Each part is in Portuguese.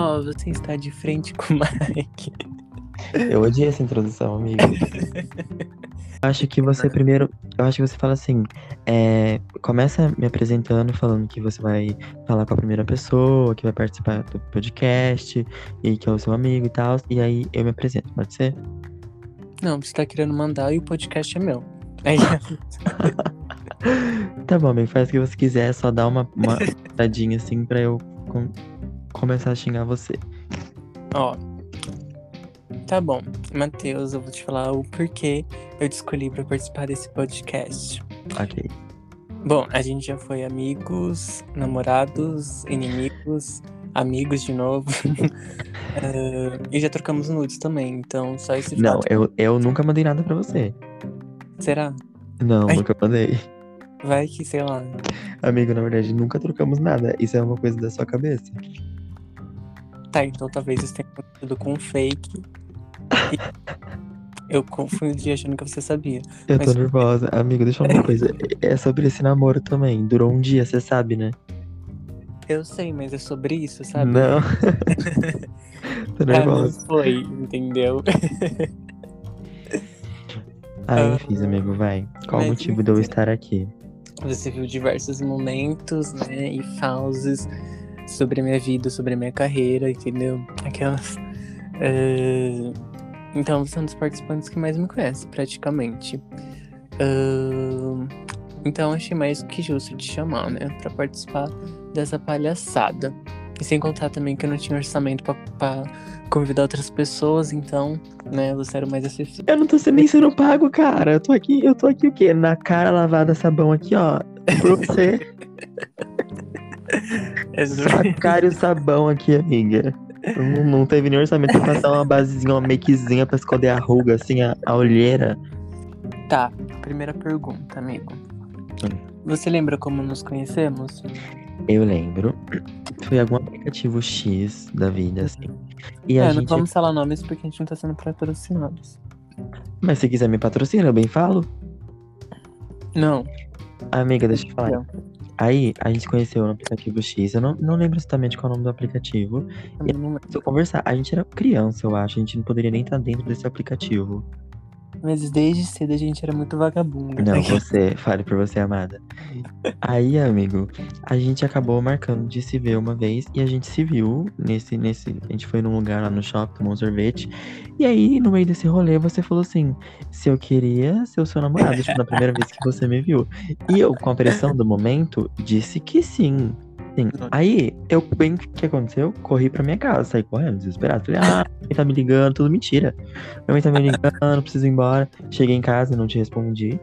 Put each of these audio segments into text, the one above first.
Ó, você está de frente com o Mike. Eu odiei essa introdução, amigo. acho que você primeiro. Eu acho que você fala assim. é, começa me apresentando, falando que você vai falar com a primeira pessoa, que vai participar do podcast, e que é o seu amigo e tal. E aí eu me apresento, pode ser? Não, você tá querendo mandar e o podcast é meu. Aí, Tá bom, amigo, faz o que você quiser, só dá uma, uma tadinha assim pra eu começar a xingar você. ó. Tá bom, Matheus, eu vou te falar o porquê eu te escolhi pra participar desse podcast. Ok. Bom, a gente já foi amigos, namorados, inimigos, amigos de novo. Eh, e já trocamos nudes também, então só esse Não, fato. eu, eu nunca mandei nada pra você. Será? Não, Ai. nunca mandei. Vai que, sei lá. Amigo, na verdade, nunca trocamos nada. Isso é uma coisa da sua cabeça. Tá, então talvez isso tenha acontecido com um fake. Eu confundi achando que você sabia. Eu tô Mas- nervosa. Amigo, deixa eu falar uma coisa. É sobre esse namoro também. Durou um dia, você sabe, né? Eu sei, mas é sobre isso, sabe? Não. tô Ah, nervosa. foi, entendeu? Ah, Ah, enfim, amigo, vai. Qual o motivo de eu estar aqui? Você viu diversos momentos, né? E fases sobre a minha vida, sobre a minha carreira, entendeu? Aquelas. eh, Então, você é um dos participantes que mais me conhece, praticamente. Ah, Então, achei mais que justo te chamar, né? Pra participar dessa palhaçada. E sem contar também que eu não tinha orçamento pra, pra convidar outras pessoas, então, né? Você era mais acessível. Eu não tô nem sendo pago, cara. Eu tô aqui, eu tô aqui o quê? Na cara lavada sabão aqui, ó. Pra você. É Sacar o sabão aqui, amiga. Não, não teve nem orçamento pra passar uma basezinha, uma makezinha pra esconder a ruga, assim, a, a olheira. Tá, primeira pergunta, amigo. Hum. Você lembra como nos conhecemos? Eu lembro. Foi algum aplicativo X da vida, assim. E a é, não gente. vamos falar nomes porque a gente não tá sendo patrocinados. Mas se quiser me patrocinar, eu bem falo. Não. Amiga, deixa eu te falar. Não. Aí, a gente conheceu no aplicativo X. Eu não, não lembro exatamente qual é o nome do aplicativo. lembro. Se eu conversar, a gente era criança, eu acho. A gente não poderia nem estar dentro desse aplicativo. Mas desde cedo a gente era muito vagabundo. Não, você, fale por você, amada. Aí, amigo, a gente acabou marcando de se ver uma vez e a gente se viu nesse, nesse. A gente foi num lugar lá no shopping, tomou um sorvete. E aí, no meio desse rolê, você falou assim: se eu queria ser o seu namorado, tipo, na primeira vez que você me viu. E eu, com a pressão do momento, disse que sim. Sim. Aí, eu bem o que aconteceu? Corri pra minha casa, saí correndo, desesperado. Falei, ah, ele tá me ligando, tudo mentira. Minha mãe tá me ligando, preciso ir embora. Cheguei em casa e não te respondi.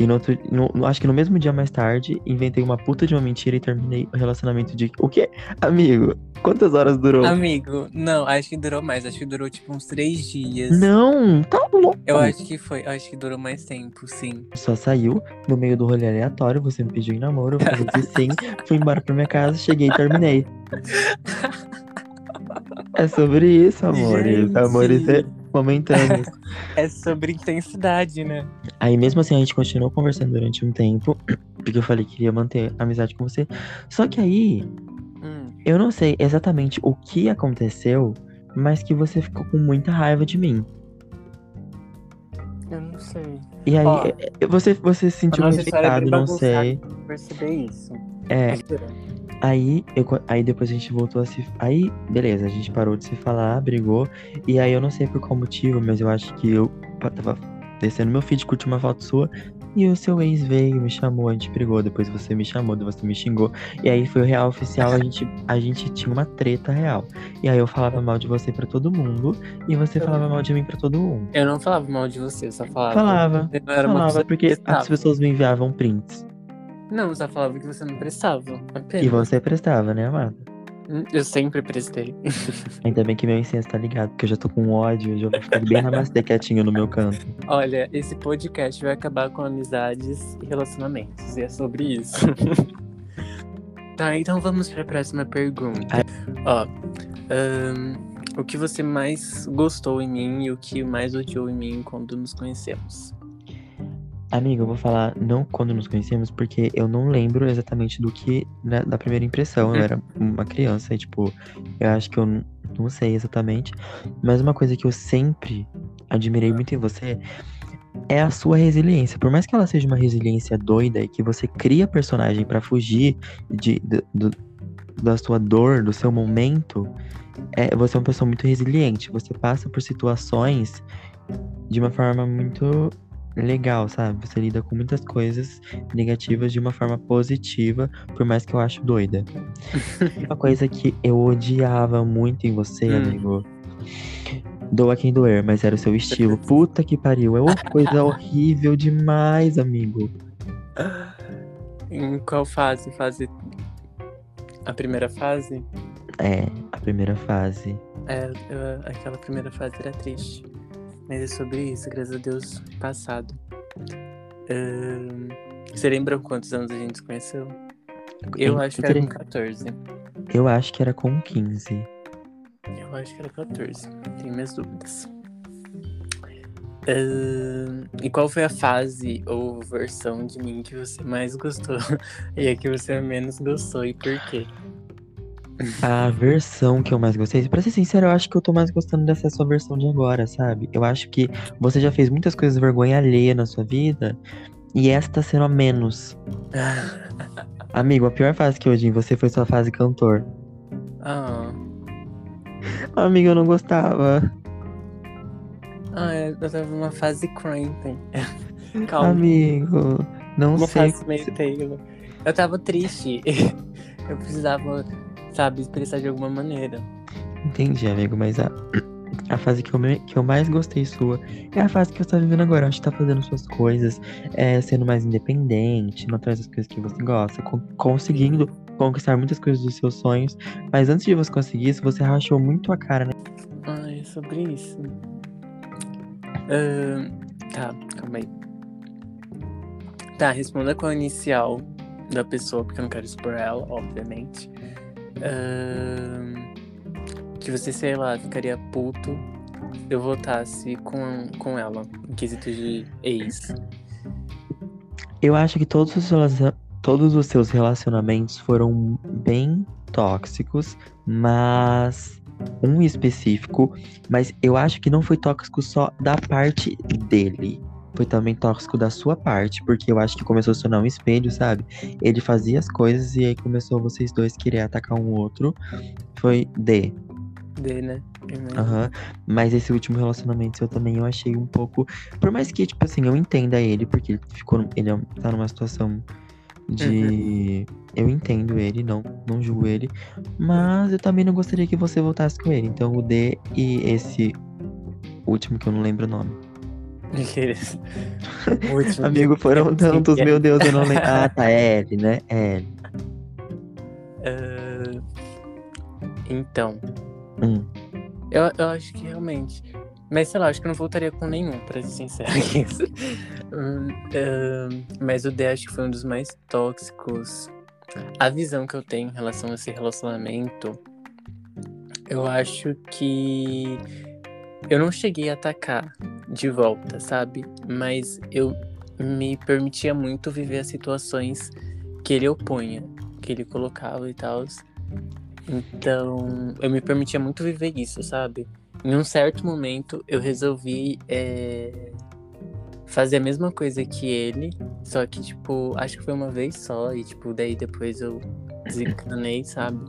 E no outro, no- acho que no mesmo dia mais tarde, inventei uma puta de uma mentira e terminei o relacionamento de. O quê? Amigo, quantas horas durou? Amigo, não, acho que durou mais. Acho que durou tipo uns três dias. Não, tá louco. Eu acho que foi. Eu acho que durou mais tempo, sim. Só saiu no meio do rolê aleatório, você me pediu em namoro, eu falei sim, fui embora pra minha casa, cheguei e terminei. É sobre isso, amores. Gente. Amores é momentâneo. É sobre intensidade, né? Aí mesmo assim a gente continuou conversando durante um tempo, porque eu falei que queria manter amizade com você. Só que aí, Hum, eu não sei exatamente o que aconteceu, mas que você ficou com muita raiva de mim. eu não sei. E aí, Ó, é, é, você, você se sentiu história é não sei. perceber isso. É, Aí, eu, aí depois a gente voltou a se. Aí, beleza, a gente parou de se falar, brigou. E aí eu não sei por qual motivo, mas eu acho que eu tava descendo meu feed, curti uma foto sua. E o seu ex veio, me chamou, a gente brigou. Depois você me chamou, depois você me xingou. E aí foi o real oficial, a gente, a gente tinha uma treta real. E aí eu falava mal de você pra todo mundo. E você falava mal de mim pra todo mundo. Eu não falava mal de você, eu só falava. Falava. Eu não era uma falava, porque que as pessoas me enviavam prints. Não, só falava que você não prestava. Apenas. E você prestava, né, amada? Eu sempre prestei. Ainda bem que meu incenso tá ligado, porque eu já tô com ódio, já vou ficar bem namastê quietinho no meu canto. Olha, esse podcast vai acabar com amizades e relacionamentos. E é sobre isso. tá, então vamos pra próxima pergunta. Ó, ahn, o que você mais gostou em mim e o que mais odiou em mim quando nos conhecemos? Amigo, eu vou falar não quando nos conhecemos, porque eu não lembro exatamente do que né, da primeira impressão. Eu era uma criança e, tipo, eu acho que eu não sei exatamente. Mas uma coisa que eu sempre admirei muito em você é a sua resiliência. Por mais que ela seja uma resiliência doida e que você cria personagem pra fugir de, do- da sua dor, do seu momento, é, você é uma pessoa muito resiliente. Você passa por situações de uma forma muito legal, sabe? Você lida com muitas coisas negativas de uma forma positiva, por mais que eu acho doida. uma coisa que eu odiava muito em você, Hum. amigo. Doa quem doer, mas era o seu estilo. Puta que pariu. É uma coisa horrível demais, amigo. Em qual fase? Fase. A primeira fase? É, a primeira fase. É, eu- aquela primeira fase era triste. Mas é sobre isso, graças a Deus, passado. Você lembra quantos anos a gente se conheceu? Eu acho que era com entre- 14. Eu acho que era com 15. Eu acho que era 14. Tenho minhas dúvidas. Ahn, e qual foi a fase ou versão de mim que você mais gostou? e a que você menos gostou e por quê? A versão que eu mais gostei, pra ser sincero, eu acho que eu tô mais gostando dessa sua versão de agora, sabe? Eu acho que você já fez muitas coisas vergonha alheia na sua vida e essa tá sendo a menos. Amigo, a pior fase que eu vi em você foi sua fase cantor. ah, Amigo, eu não gostava. ah, eu tava numa fase cramping. Calma. Amigo, não Uma sei. fase meio. Eu tava triste. Eu precisava, sabe, expressar de alguma maneira. Entendi, amigo, mas a, a fase que eu, me- que eu mais gostei sua é a fase que você tá vivendo agora. Acho que tá fazendo suas coisas, é, sendo mais independente, indo atrás das coisas que você gosta, con- conseguindo conquistar muitas coisas dos seus sonhos. Mas antes de você conseguir isso, você rachou muito a cara, né? Ai, é sobre isso. Ahn, tá, calma aí. Tá, responda com a inicial da pessoa, porque eu não quero expor ela, obviamente. Que você, sei lá, ficaria puto se eu votasse com, com ela, em quesito de ex. Eu acho que todos os, todos os seus relacionamentos foram bem tóxicos, mas um específico, mas eu acho que não foi tóxico só da parte dele. Foi também tóxico da sua parte, porque eu acho que começou a se tornar um espelho, sabe? Ele fazia as coisas e aí começou vocês dois querer atacar um outro. Foi D. D, né? Aham. Mas esse último relacionamento seu também eu achei um pouco. Por mais que, tipo assim, eu entenda ele, porque ele ficou. Ele é tá numa situação de. Eu entendo ele, não, não julgo ele. Mas eu também não gostaria que você voltasse com ele. Então o D e esse último que eu não lembro o nome. Aqueles. Amigo, foram tantos, é. meu Deus, eu não lembro. Ah, tá, L, né? L. Ah, então, Hum. eu, eu acho que realmente. Mas sei lá, acho que eu não voltaria com nenhum, pra ser sincero. Ah, mas o D acho que foi um dos mais tóxicos. A visão que eu tenho em relação a esse relacionamento, eu acho que eu não cheguei a atacar de volta, sabe? Mas eu me permitia muito viver as situações que ele opunha, que ele colocava e tal. Então, eu me permitia muito viver isso, sabe? Em um certo momento, eu resolvi é, fazer a mesma coisa que ele, só que, tipo, acho que foi uma vez só, e, tipo, daí depois eu desencanei, sabe?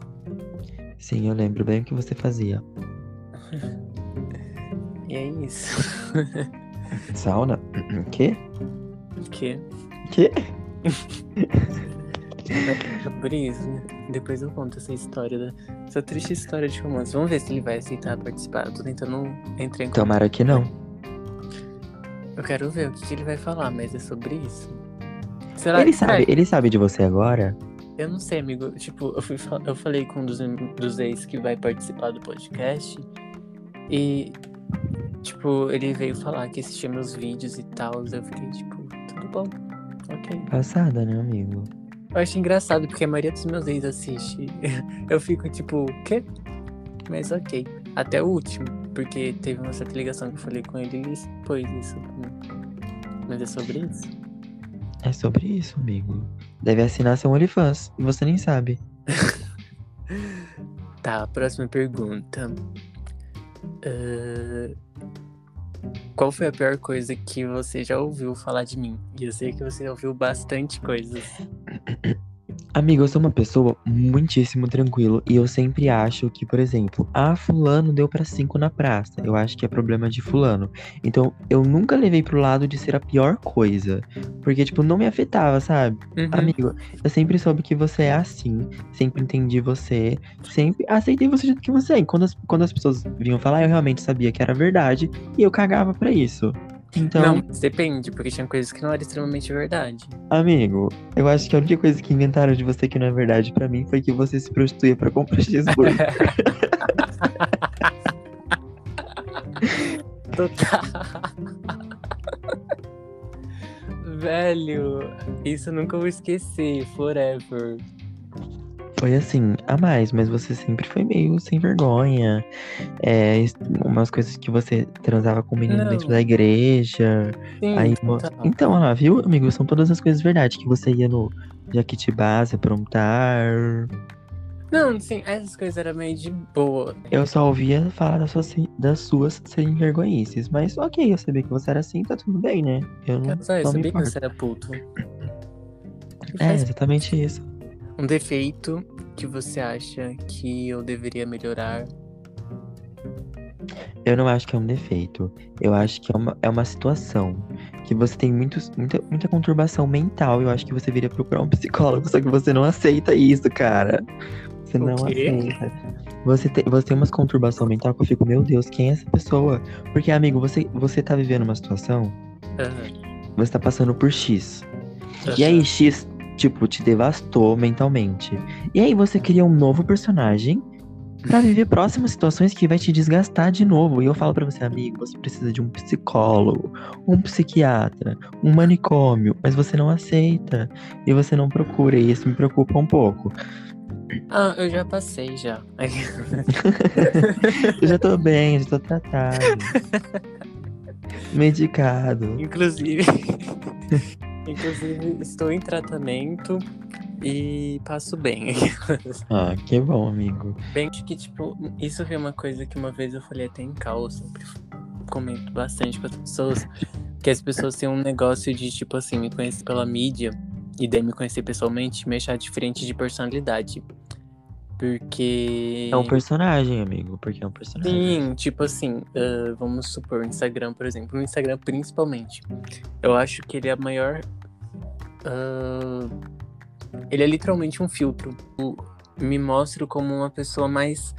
Sim, eu lembro bem o que você fazia. E é isso. Sauna? Que? que Que? por isso, né? Depois eu conto essa história, da, essa triste história de romance. Vamos ver se ele vai aceitar participar. Eu tô tentando entrar em contato. Tomara que não. Eu quero ver o que, que ele vai falar, mas é sobre isso. Será Ele que sabe, ele sabe de você agora? Eu não sei, amigo. Tipo, eu, fui, eu falei com um dos, dos ex que vai participar do podcast. E, tipo, ele veio falar que assistia meus vídeos e tal. Eu fiquei, tipo, tudo bom. Ok. Passada, né, amigo? Eu acho engraçado, porque a maioria dos meus ex assiste. Eu fico, tipo, o quê? Mas ok. Até o último. Porque teve uma certa ligação que eu falei com ele e ele expôs isso. Mas é sobre isso. É sobre isso, amigo. Deve assinar seu OnlyFans e você nem sabe. Tá, próxima pergunta. Uh, Qual foi a pior coisa que você já ouviu falar de mim? E eu sei que você ouviu bastante coisas. Amigo, eu sou uma pessoa muitíssimo tranquilo e eu sempre acho que, por exemplo, ah, fulano deu pra cinco na praça. Eu acho que é problema de fulano. Então, eu nunca levei pro lado de ser a pior coisa, porque tipo não me afetava, sabe? Uhum. Amigo, eu sempre soube que você é assim, sempre entendi você, sempre aceitei você do jeito que você é. E quando as, quando as pessoas vinham falar, eu realmente sabia que era verdade e eu cagava pra isso. Então, Não, depende, porque tinha coisas que não eram extremamente verdade. amigo, eu acho que a única coisa que inventaram de você que não é verdade pra mim foi que você se prostituía pra comprar cheeseburger. Total. Velho, isso eu nunca vou esquecer, forever. Foi assim, a mais, mas você sempre foi meio sem vergonha. É, umas coisas que você transava com o menino Não. dentro da igreja. Sim, Aí, total. Então, olha lá, viu, amigo? São todas as coisas verdade. Que você ia no Jaquitibá se aprontar. Não, sim, essas coisas eram meio de boa. Eu só ouvia falar das suas, das suas sem vergonhices. Mas ok, eu sabia que você era assim, tá tudo bem, né? Eu não, Casal, eu não sabia que você era puto. É, exatamente isso. Um defeito que você acha que eu deveria melhorar. Eu não acho que é um defeito. Eu acho que é uma, é uma situação que você tem muitos, muita, muita conturbação mental. Eu acho que você viria procurar um psicólogo, só que você não aceita isso, cara. Você O não quê? aceita. Você tem, você tem umas conturbação mental que eu fico, meu Deus, quem é essa pessoa? Porque, amigo, você, você tá vivendo uma situação, Aham, você tá passando por X. E aham. aí, X, tipo, te devastou mentalmente. E aí você cria um novo personagem pra viver próximas situações que vai te desgastar de novo. E eu falo pra você, amigo, você precisa de um psicólogo, um psiquiatra, um manicômio, mas você não aceita e você não procura, e isso me preocupa um pouco. Ah, eu já passei já. Eu já tô bem, já tô tratado. Medicado. Inclusive, inclusive estou em tratamento e passo bem. Ah, que bom, amigo. Bem acho que, tipo, isso foi uma coisa que uma vez eu falei até em cal, eu sempre comento bastante com as pessoas, que as pessoas têm um negócio de, tipo assim, me conhecer pela mídia e daí me conhecer pessoalmente me achar diferente de personalidade. Porque. É um personagem, amigo, porque é um personagem. Sim, tipo assim, ah, vamos supor, o Instagram, por exemplo. O Instagram, principalmente. Eu acho que ele é a maior. ah, ele é literalmente um filtro. Me mostro como uma pessoa mais.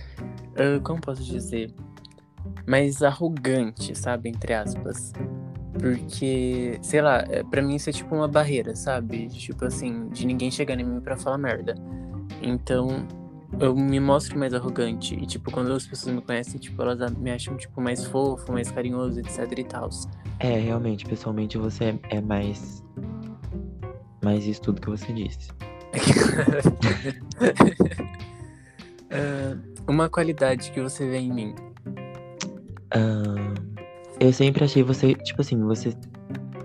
ah, como posso dizer? Mais arrogante, sabe? Entre aspas. Porque, sei lá, é, pra mim isso é tipo uma barreira, sabe? Tipo assim, de ninguém chegar em mim pra falar merda. Então, eu me mostro mais arrogante. E, tipo, quando as pessoas me conhecem, tipo, elas me acham, tipo, mais fofo, mais carinhoso, etc e tal. É, realmente, pessoalmente você é, mais. Mais isso tudo que você disse. Ah, uma qualidade que você vê em mim. Ahn, eu sempre achei você, tipo assim, você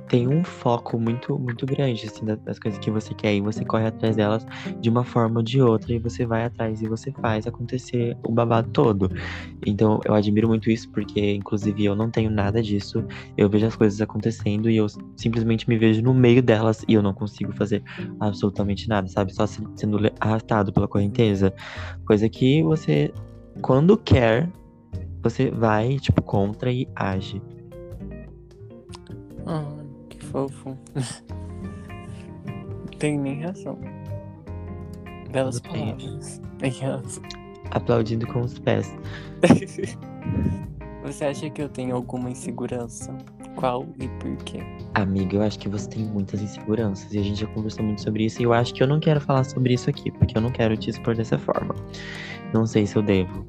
tem um foco muito, muito grande, assim, da- das coisas que você quer e você corre atrás delas de uma forma ou de outra e você vai atrás e você faz acontecer o babado todo. Então, eu admiro muito isso porque, inclusive, eu não tenho nada disso. Eu vejo as coisas acontecendo e eu simplesmente me vejo no meio delas e eu não consigo fazer absolutamente nada, sabe? Só se- sendo arrastado pela correnteza. Coisa que você, quando quer, você vai, tipo, contra e age. Fofo. Não tem nem reação. Belas palavras. Aplaudindo com os pés. Você acha que eu tenho alguma insegurança? Qual e por quê? Amiga, eu acho que você tem muitas inseguranças e a gente já conversou muito sobre isso. E eu acho que eu não quero falar sobre isso aqui, porque eu não quero te expor dessa forma. Não sei se eu devo.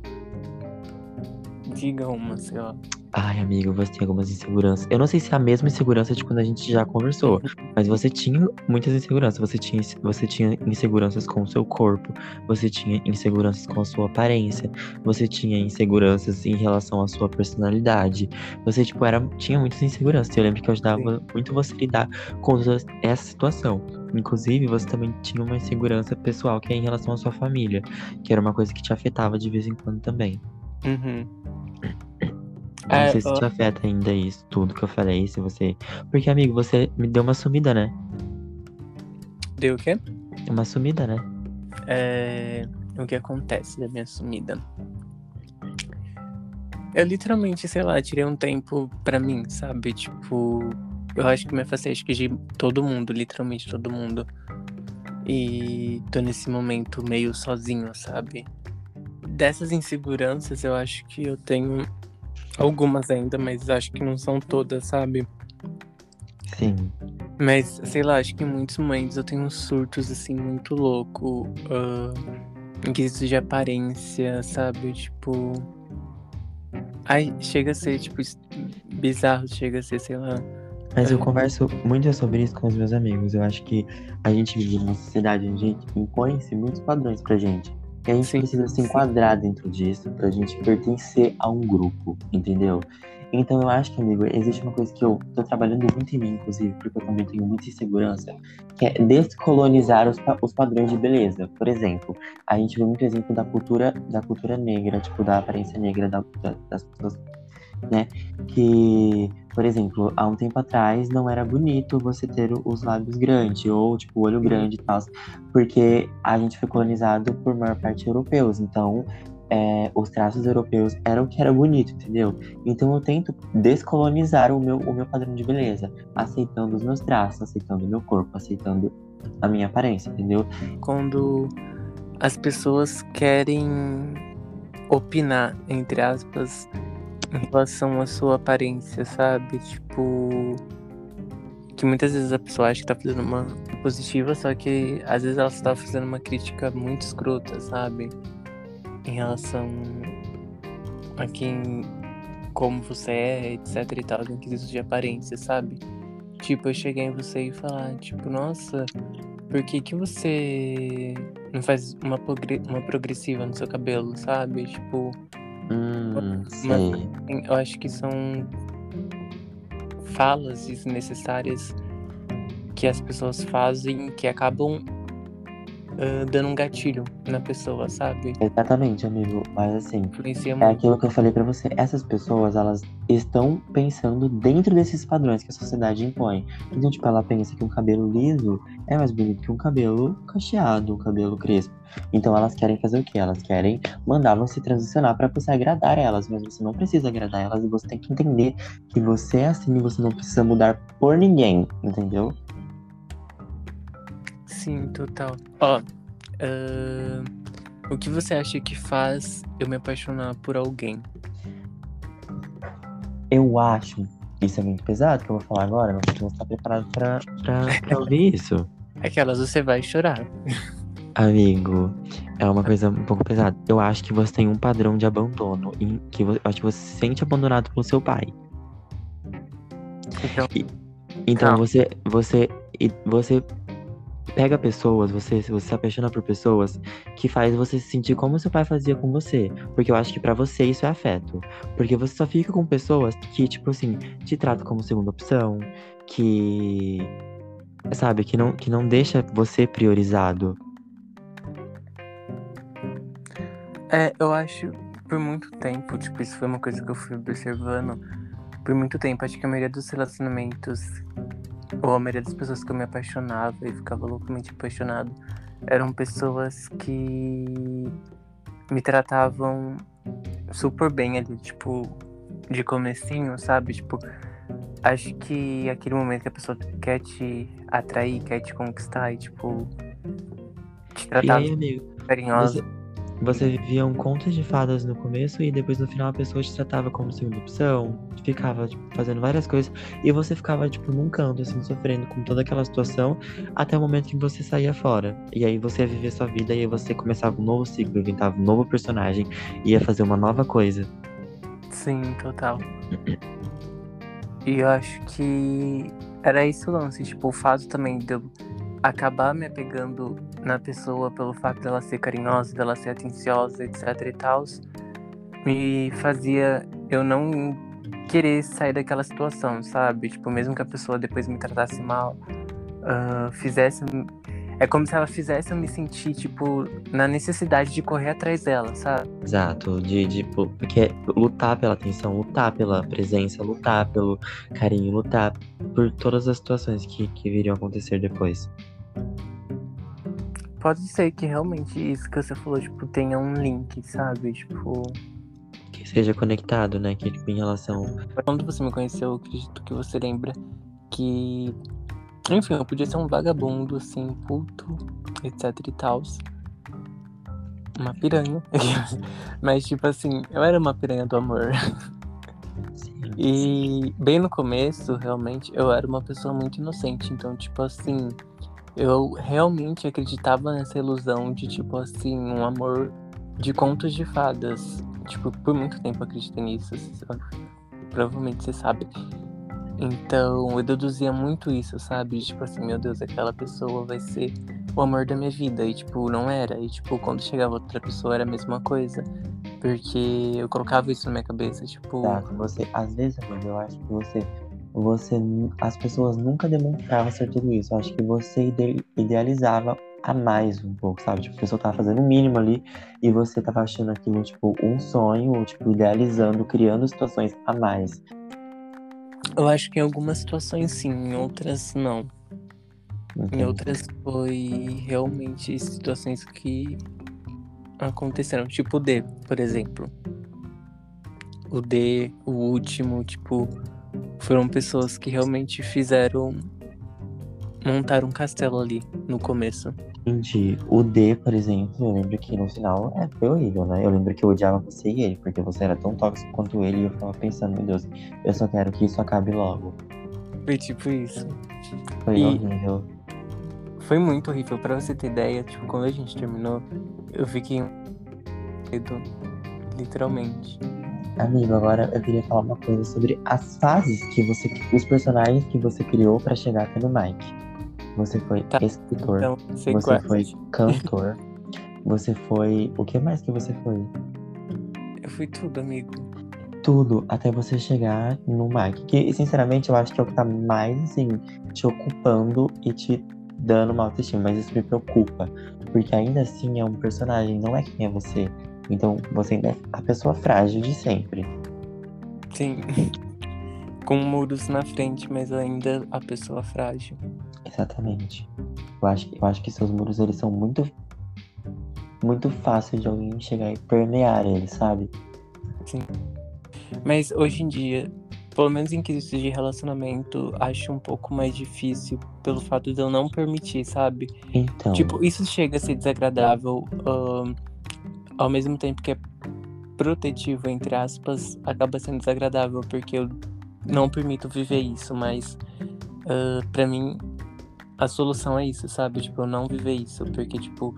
Diga uma, sei lá. Ai, amigo, você tem algumas inseguranças. Eu não sei se é a mesma insegurança de quando a gente já conversou, mas você tinha muitas inseguranças. Você tinha, você tinha inseguranças com o seu corpo, você tinha inseguranças com a sua aparência, você tinha inseguranças em relação à sua personalidade. Você, tipo, era, tinha muitas inseguranças. Eu lembro que eu ajudava muito você a lidar com essa situação. Inclusive, você também tinha uma insegurança pessoal que é em relação à sua família, que era uma coisa que te afetava de vez em quando também. Uhum. Não É, sei se te afeta ainda isso, tudo que eu falei, se você. Porque, amigo, você me deu uma sumida, né? Deu o quê? Uma sumida, né? É, o que acontece da minha sumida? Eu literalmente, sei lá, tirei um tempo pra mim, sabe? Tipo, eu acho que me afastei acho que de todo mundo, literalmente todo mundo. E tô nesse momento meio sozinho, sabe? Dessas inseguranças, eu acho que eu tenho algumas ainda, mas acho que não são todas, sabe? Sim. Mas, sei lá, acho que em muitos momentos eu tenho uns surtos, assim, muito louco. ah, em quesito de aparência, sabe? Tipo. Ai, chega a ser, tipo, bizarro, chega a ser, sei lá. Mas eu É. converso muito sobre isso com os meus amigos. Eu acho que a gente vive numa sociedade onde a gente impõe-se muitos padrões pra gente. E a gente Sim, precisa se enquadrar dentro disso pra gente pertencer a um grupo, entendeu? Então eu acho que, amigo, existe uma coisa que eu tô trabalhando muito em mim, inclusive, porque eu também tenho muita insegurança, que é descolonizar os, os padrões de beleza. Por exemplo, a gente vê muito exemplo da cultura, da cultura negra, tipo, da aparência negra da- da- das pessoas, né? Que, por exemplo, há um tempo atrás não era bonito você ter os lábios grandes, ou tipo, o olho grande e tal, porque a gente foi colonizado por maior parte europeus, então é, os traços europeus eram o que era bonito, entendeu? Então eu tento descolonizar o meu, o meu padrão de beleza, aceitando os meus traços, aceitando o meu corpo, aceitando a minha aparência, entendeu? Quando as pessoas querem opinar, entre aspas, em relação à sua aparência, sabe? Tipo. Que muitas vezes a pessoa acha que tá fazendo uma positiva, só que às vezes ela está fazendo uma crítica muito escrota, sabe? Em relação a quem. como você é, etc e tal, em quesito de aparência, sabe? Tipo, eu cheguei em você e falar, tipo, nossa, por que que você não faz uma, uma progressiva no seu cabelo, sabe? Tipo, Hum, sei. eu acho que são falas desnecessárias que as pessoas fazem que acabam ah, dando um gatilho na pessoa, sabe? Exatamente, amigo. Mas assim, Influencia É muito. aquilo que eu falei pra você. Essas pessoas, elas estão pensando dentro desses padrões que a sociedade impõe. Então, tipo, ela pensa que um cabelo liso é mais bonito que um cabelo cacheado, um cabelo crespo. Então, elas querem fazer o quê? Elas querem mandar você transicionar pra você agradar elas, mas você não precisa agradar elas e você tem que entender que você é assim e você não precisa mudar por ninguém, entendeu? Sim, total. Ó, ah, o que você acha que faz eu me apaixonar por alguém? Eu acho. Isso é muito pesado que eu vou falar agora, mas você não está preparado pra, pra, pra ouvir isso. Aquelas você vai chorar. Amigo, é uma coisa um pouco pesada. Eu acho que você tem um padrão de abandono. Em que eu acho que você se sente abandonado pelo seu pai. Então, Então Calma. você, você, e você pega pessoas, você, você se apaixona por pessoas que faz você se sentir como seu pai fazia com você. Porque eu acho que pra você isso é afeto. Porque você só fica com pessoas que, tipo assim, te tratam como segunda opção, que. Sabe, que não, que não deixa você priorizado. É, eu acho por muito tempo, tipo, isso foi uma coisa que eu fui observando. Por muito tempo, acho que a maioria dos relacionamentos, ou a maioria das pessoas que eu me apaixonava e ficava loucamente apaixonado, eram pessoas que me tratavam super bem ali, tipo, de comecinho, sabe? Tipo, acho que aquele momento que a pessoa quer te atrair, quer te conquistar e, tipo, te E tratar aí, amigo, carinhosa. Você, você vivia um conto de fadas no começo e depois no final a pessoa te tratava como segunda opção, ficava tipo, fazendo várias coisas e você ficava tipo num canto assim sofrendo com toda aquela situação até o momento que você saía fora. E aí você ia viver sua vida e aí você começava um novo ciclo, inventava um novo personagem, ia fazer uma nova coisa. Sim, total. E eu acho que era isso o lance, tipo, o fato também de eu acabar me apegando na pessoa pelo fato dela ser carinhosa, dela ser atenciosa, etc e tal, me fazia eu não querer sair daquela situação, sabe? Tipo, mesmo que a pessoa depois me tratasse mal, uh, fizesse. É como se ela fizesse eu me sentir, tipo, na necessidade de correr atrás dela, sabe? Exato, de, de porque lutar pela atenção, lutar pela presença, lutar pelo carinho, lutar por todas as situações que, que viriam acontecer depois. Pode ser que realmente isso que você falou, tipo, tenha um link, sabe? Tipo. Que seja conectado, né? Que tipo, em relação. Quando você me conheceu, eu acredito que você lembra que enfim, eu podia ser um vagabundo, assim, puto, etc e tal. Uma piranha. Mas, tipo assim, eu era uma piranha do amor. Sim. E bem no começo, realmente, eu era uma pessoa muito inocente. Então, tipo assim, eu realmente acreditava nessa ilusão de, tipo assim, um amor de contos de fadas. Tipo, por muito tempo acreditei nisso. Provavelmente você sabe. Então eu deduzia muito isso, sabe? Tipo assim, meu Deus, aquela pessoa vai ser o amor da minha vida. E tipo, não era. E tipo, quando chegava outra pessoa era a mesma coisa. Porque eu colocava isso na minha cabeça, tipo. Tá, você, às vezes, amigo, eu acho que você. Você. As pessoas nunca demonstravam ser tudo isso. Eu acho que você idealizava a mais um pouco, sabe? Tipo, a pessoa tava fazendo o mínimo ali e você tava achando aquilo, tipo, um sonho, ou, tipo, idealizando, criando situações a mais. Eu acho que em algumas situações sim, em outras não. Em outras foi realmente situações que aconteceram. Tipo o D, por exemplo. O D, o último, tipo, foram pessoas que realmente fizeram montar um castelo ali no começo. Entendi. O D, por exemplo, eu lembro que no final é, foi horrível, né? Eu lembro que eu odiava você e ele, porque você era tão tóxico quanto ele e eu ficava pensando, meu Deus, eu só quero que isso acabe logo. Foi tipo isso. Foi e horrível. Foi muito horrível. Pra você ter ideia, tipo, quando a gente terminou, eu fiquei medo, literalmente. Amigo, agora eu queria falar uma coisa sobre as fases que você. Os personagens que você criou para chegar até no Mike. Você foi tá. escritor. Então, você foi cantor. você foi. O que mais que você foi? Eu fui tudo, amigo. Tudo, até você chegar no Mike. Que, sinceramente, eu acho que é o que tá mais, assim, te ocupando e te dando uma autoestima. Mas isso me preocupa. Porque ainda assim é um personagem, não é quem é você. Então você ainda é a pessoa frágil de sempre. Sim. Com muros na frente, mas ainda a pessoa frágil. Exatamente. Eu acho, eu acho que seus muros eles são muito muito fácil de alguém chegar e permear eles, sabe? Sim. Mas hoje em dia, pelo menos em quesitos de relacionamento, acho um pouco mais difícil pelo fato de eu não permitir, sabe? Então. Tipo, isso chega a ser desagradável. Uh, ao mesmo tempo que é protetivo, entre aspas, acaba sendo desagradável, porque eu não permito viver isso, mas uh, para mim a solução é isso, sabe? Tipo, eu não viver isso, porque, tipo,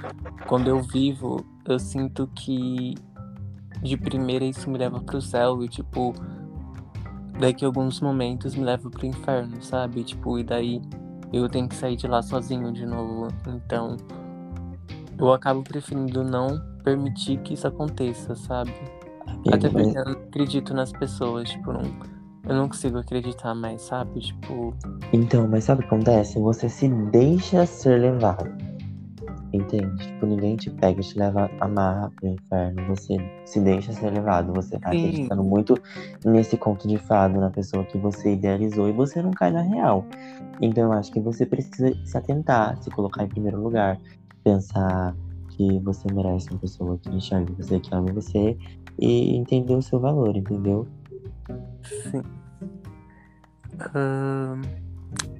quando eu vivo, eu sinto que de primeira isso me leva pro céu e, tipo, daqui a alguns momentos me leva pro inferno, sabe? Tipo, e daí eu tenho que sair de lá sozinho de novo. Então, eu acabo preferindo não permitir que isso aconteça, sabe? Até porque eu não acredito nas pessoas, tipo, não eu não consigo acreditar mais, sabe? Tipo. Então, mas sabe o que acontece? Você se deixa ser levado. Entende? Tipo, ninguém te pega e te leva amarra pro inferno. Você se deixa ser levado. Você tá Sim. acreditando muito nesse conto de fado, na pessoa que você idealizou e você não cai na real. Então eu acho que você precisa se atentar, se colocar em primeiro lugar, pensar que você merece uma pessoa que enxergue você, que ame você e entender o seu valor, entendeu? Sim.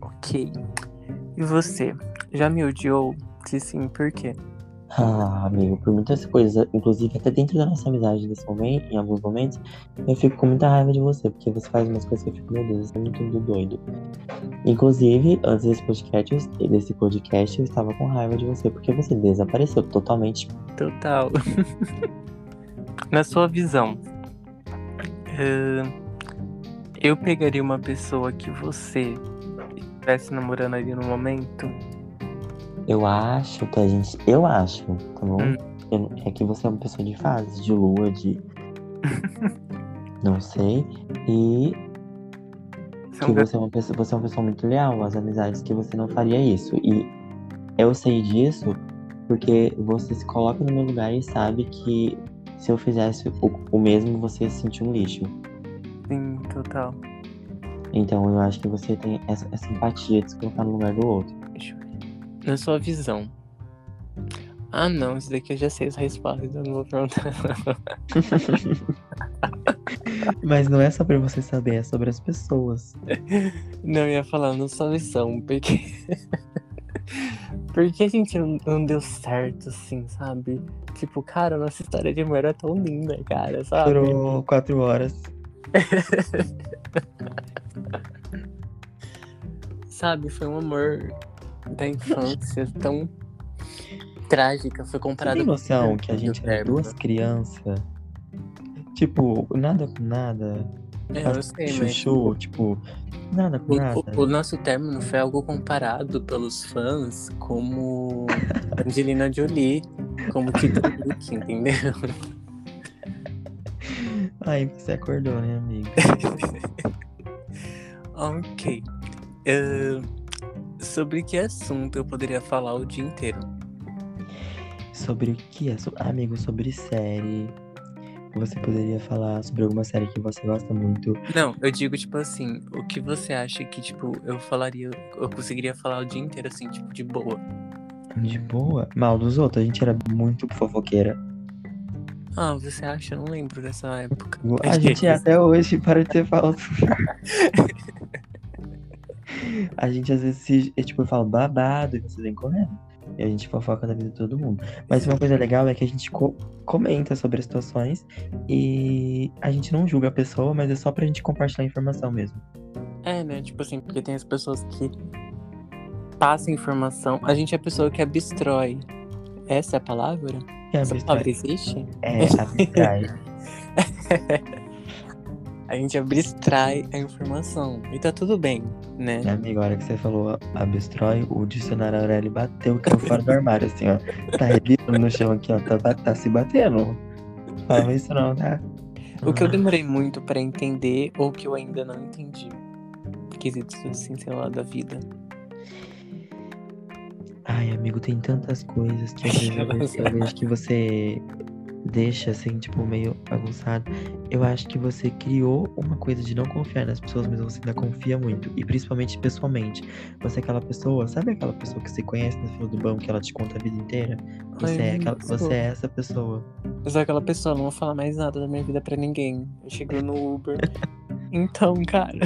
Ok. E você? Já me odiou? Se sim, por quê? Ah, amigo, por muitas coisas, inclusive até dentro da nossa amizade nesse momento, em alguns momentos, eu fico com muita raiva de você, porque você faz umas coisas que eu fico, meu Deus, isso é muito doido. Inclusive, antes desse podcast, desse podcast, eu estava com raiva de você, porque você desapareceu totalmente. Total. Na sua visão, ahn, eu pegaria uma pessoa que você estivesse namorando ali no momento. Eu acho que a gente. Eu acho, tá bom? Hum. Eu- é que você é uma pessoa de fases, de lua, de. Não sei. E Você é que você é, uma pessoa, você é uma pessoa muito leal às amizades, que você não faria isso. E eu sei disso porque você se coloca no meu lugar e sabe que se eu fizesse o, o mesmo, você ia se sentir um lixo. Sim, total. Então eu acho que você tem essa, essa empatia de se colocar no lugar do outro. Deixa eu ver. Na sua visão. Ah, não, isso daqui eu já sei as respostas, eu não vou perguntar. Mas não é só pra você saber, é sobre as pessoas. Não, eu ia falar na sua visão, porque. porque a gente não, não deu certo, assim, sabe? Tipo, cara, nossa história de amor era tão linda, cara, sabe? Durou quatro horas. Sabe, foi um amor da infância tão trágica. Foi Você comparado tem noção com que a gente era duas crianças? Tipo, nada com nada. É, eu sei, mas. Chuchu, tipo, nada com O, nada. o- o nosso término foi algo comparado pelos fãs como Angelina Jolie, como Titanic, entendeu? Aí você acordou, né, amigo? ok. Ahn, sobre que assunto eu poderia falar o dia inteiro? Sobre o que é? So- Amigo, sobre série. Você poderia falar sobre alguma série que você gosta muito. Não, eu digo, tipo assim, o que você acha que, tipo, eu falaria, eu conseguiria falar o dia inteiro, assim, tipo, de boa? De boa. Mal dos outros, a gente era muito fofoqueira. Ah, você acha? Eu não lembro dessa época. A gente é até hoje, para de ter falso. a gente às vezes se, é, tipo, fala babado e você vem correndo. E a gente fofoca da vida de todo mundo. Mas uma coisa legal é que a gente co- comenta sobre as situações e a gente não julga a pessoa, mas é só pra gente compartilhar informação mesmo. É, né? Tipo assim, porque tem as pessoas que passam informação. A gente é a pessoa que abstrói. Essa é a palavra? Que é Essa palavra existe? É, abstrai. A gente abstrai a informação. E tá tudo bem, né? Amiga, a hora que você falou abstrói, o dicionário Aurélio bateu e caiu fora do armário, assim, ó. Tá revirando no chão aqui, ó. Tá, tá se batendo. Fala isso não, tá? O que eu demorei muito pra entender ou que eu ainda não entendi. Quesitos assim, sei lá, da vida. Ai, amigo, tem tantas coisas que eu eu vejo que você deixa, assim, tipo, meio bagunçado. Eu acho que você criou uma coisa de não confiar nas pessoas, mas você ainda confia muito. E principalmente pessoalmente. Você é aquela pessoa, sabe aquela pessoa que você conhece na fila do banco que ela te conta a vida inteira? Você, Ai, é, aquela, você é essa pessoa. Eu sou aquela pessoa, não vou falar mais nada da minha vida pra ninguém. Eu chego no Uber. então, cara.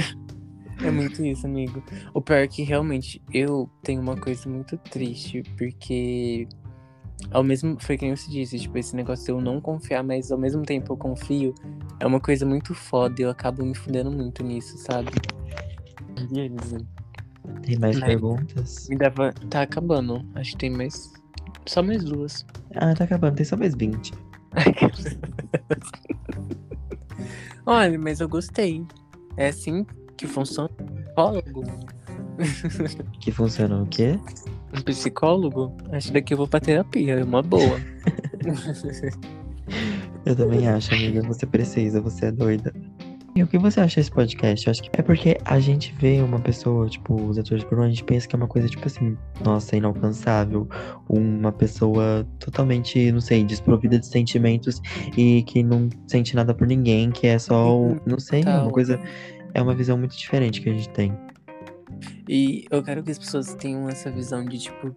É muito isso, amigo. O pior é que realmente eu tenho uma coisa muito triste, porque ao mesmo. Foi que nem você disse, tipo, esse negócio de eu não confiar, mas ao mesmo tempo eu confio, é uma coisa muito foda e eu acabo me fudendo muito nisso, sabe? E eles, Tem mais Mas- perguntas? me dava. Tá acabando. Acho que tem mais. Só mais duas. Ah, tá acabando, tem só mais 20. Olha, mas eu gostei. É assim que funciona um psicólogo? Que funciona o quê? Um psicólogo? Acho que daqui eu vou pra terapia, é uma boa. Eu também acho, amiga. Você precisa, você é doida. E o que você acha desse podcast? Eu acho que é porque a gente vê uma pessoa, tipo, os atores de pornô, a gente pensa que é uma coisa, tipo assim, nossa, inalcançável. Uma pessoa totalmente, não sei, desprovida de sentimentos e que não sente nada por ninguém, que é só, o- não sei, uma coisa. É uma visão muito diferente que a gente tem. E eu quero que as pessoas tenham essa visão de, tipo,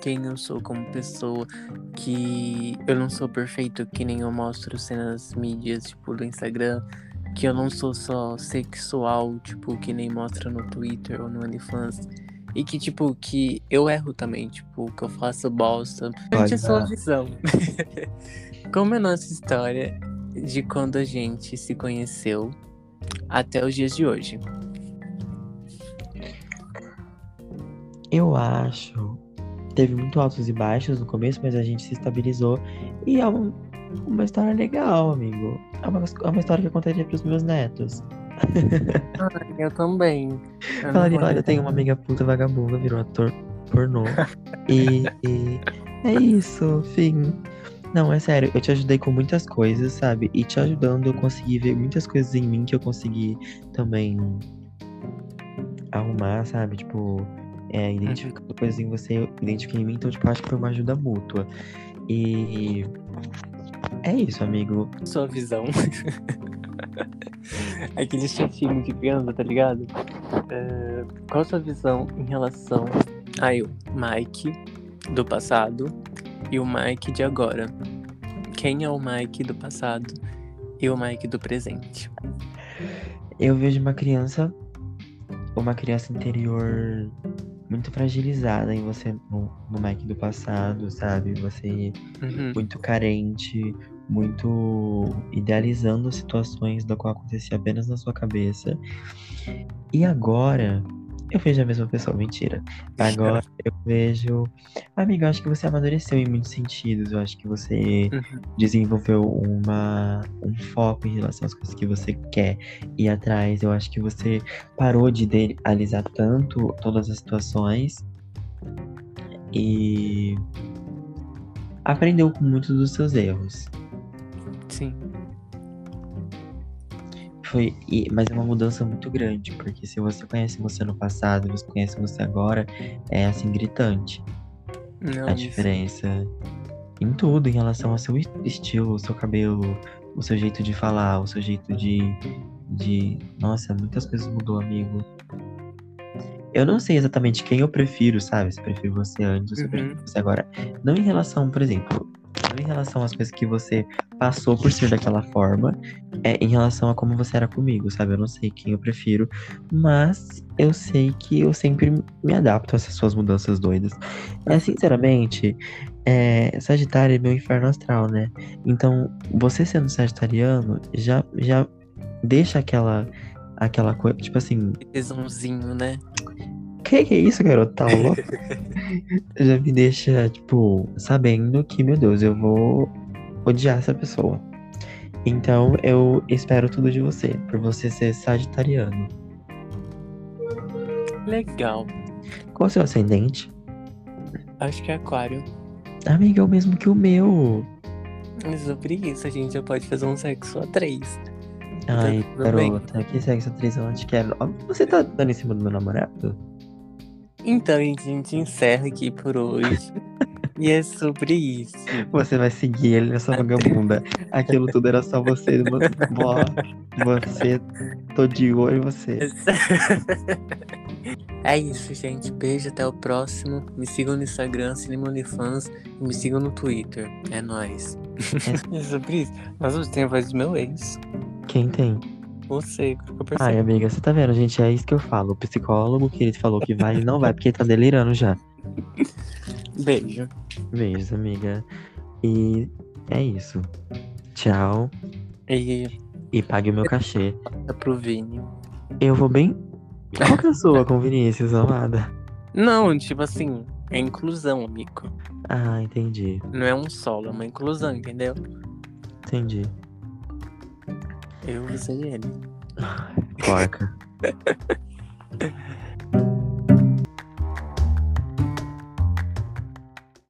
quem eu sou como pessoa, que eu não sou perfeito, que nem eu mostro cenas mídias, tipo, do Instagram, que eu não sou só sexual, tipo, que nem mostra no Twitter ou no OnlyFans. E que, tipo, que eu erro também, tipo, que eu faço bosta. Pode Gente, é dar. visão. Como é a nossa história de quando a gente se conheceu até os dias de hoje? Eu acho teve muito altos e baixos no começo, mas a gente se estabilizou. E é uma, uma história legal, amigo. É uma, é uma história que eu contaria pros meus netos. Ai, eu também. Eu Falaria, olha, eu tenho uma amiga puta vagabunda, virou ator pornô. e, e é isso, fim. Não, é sério, eu te ajudei com muitas coisas, sabe? E te ajudando, eu consegui ver muitas coisas em mim que eu consegui também arrumar, sabe? Tipo, é, identificando coisas em você, eu identifiquei em mim, então, tipo, acho que foi uma ajuda mútua. E é isso, amigo. Sua visão. Aquele chefinho que pensa, tá ligado? É, qual a sua visão em relação aí o Mike do passado e o Mike de agora? Quem é o Mike do passado e o Mike do presente? Eu vejo uma criança, uma criança interior muito fragilizada em você, no, no Mike do passado, sabe? Você Uhum. muito carente, muito idealizando situações da qual acontecia apenas na sua cabeça. E agora eu vejo a mesma pessoa, mentira. Agora eu vejo, amigo, eu acho que você amadureceu em muitos sentidos. Eu acho que você Uhum. desenvolveu uma um foco em relação às coisas que você quer ir atrás. Eu acho que você parou de idealizar tanto todas as situações e aprendeu com muitos dos seus erros. Sim. Foi, e- mas é uma mudança muito grande, porque se você conhece você no passado você conhece você agora, é assim gritante Não, a isso- diferença em tudo, em relação ao seu es- estilo, o seu cabelo, o seu jeito de falar, o seu jeito de, de... Nossa, muitas coisas mudou, amigo. Eu não sei exatamente quem eu prefiro, sabe? Se eu prefiro você antes ou se eu Uhum. prefiro você agora. Não em relação, por exemplo, em relação às coisas que você passou por ser daquela forma, é em relação a como você era comigo, sabe? Eu não sei quem eu prefiro, mas eu sei que eu sempre me adapto a essas suas mudanças doidas. É, sinceramente, é, Sagitário é meu inferno astral, né? Então, você sendo sagitariano, já, já deixa aquela, aquela coisa, tipo assim, Tesãozinho, né? Que que é isso, garoto? Tá louco? já me deixa, tipo, sabendo que, meu Deus, eu vou odiar essa pessoa. Então, eu espero tudo de você, por você ser sagitariano. Legal. Qual é o seu ascendente? Acho que é aquário. Amiga, é o mesmo que o meu. É sobre isso, a gente já pode fazer um sexo a três. Ai, bem. garota, que sexo atriz eu não te quero. Ó, Você tá dando em cima do meu namorado? Então, gente, a gente encerra aqui por hoje. e é sobre isso. Você vai seguir ele nessa vagabunda. Aquilo tudo era só você. Você, tô de olho em você. É isso, gente. Beijo, até o próximo. Me sigam no Instagram, Cinema OnlyFans. E me sigam no Twitter. É nóis. é sobre isso. Mas você tem a voz do meu ex. Quem tem? Você, que eu percebi. Ai, amiga, você tá vendo, gente? É isso que eu falo. O psicólogo que ele falou que vai, ele não vai, porque ele tá delirando já. Beijo. Beijos, amiga. E é isso. Tchau. E E pague o meu cachê. é pro Vini. Eu vou bem. Qual que é a sua Vinícius, amada? Não, tipo assim, é inclusão, amigo. Ah, entendi. Não é um solo, é uma inclusão, entendeu? Entendi. Eu, vou e ele. Placa.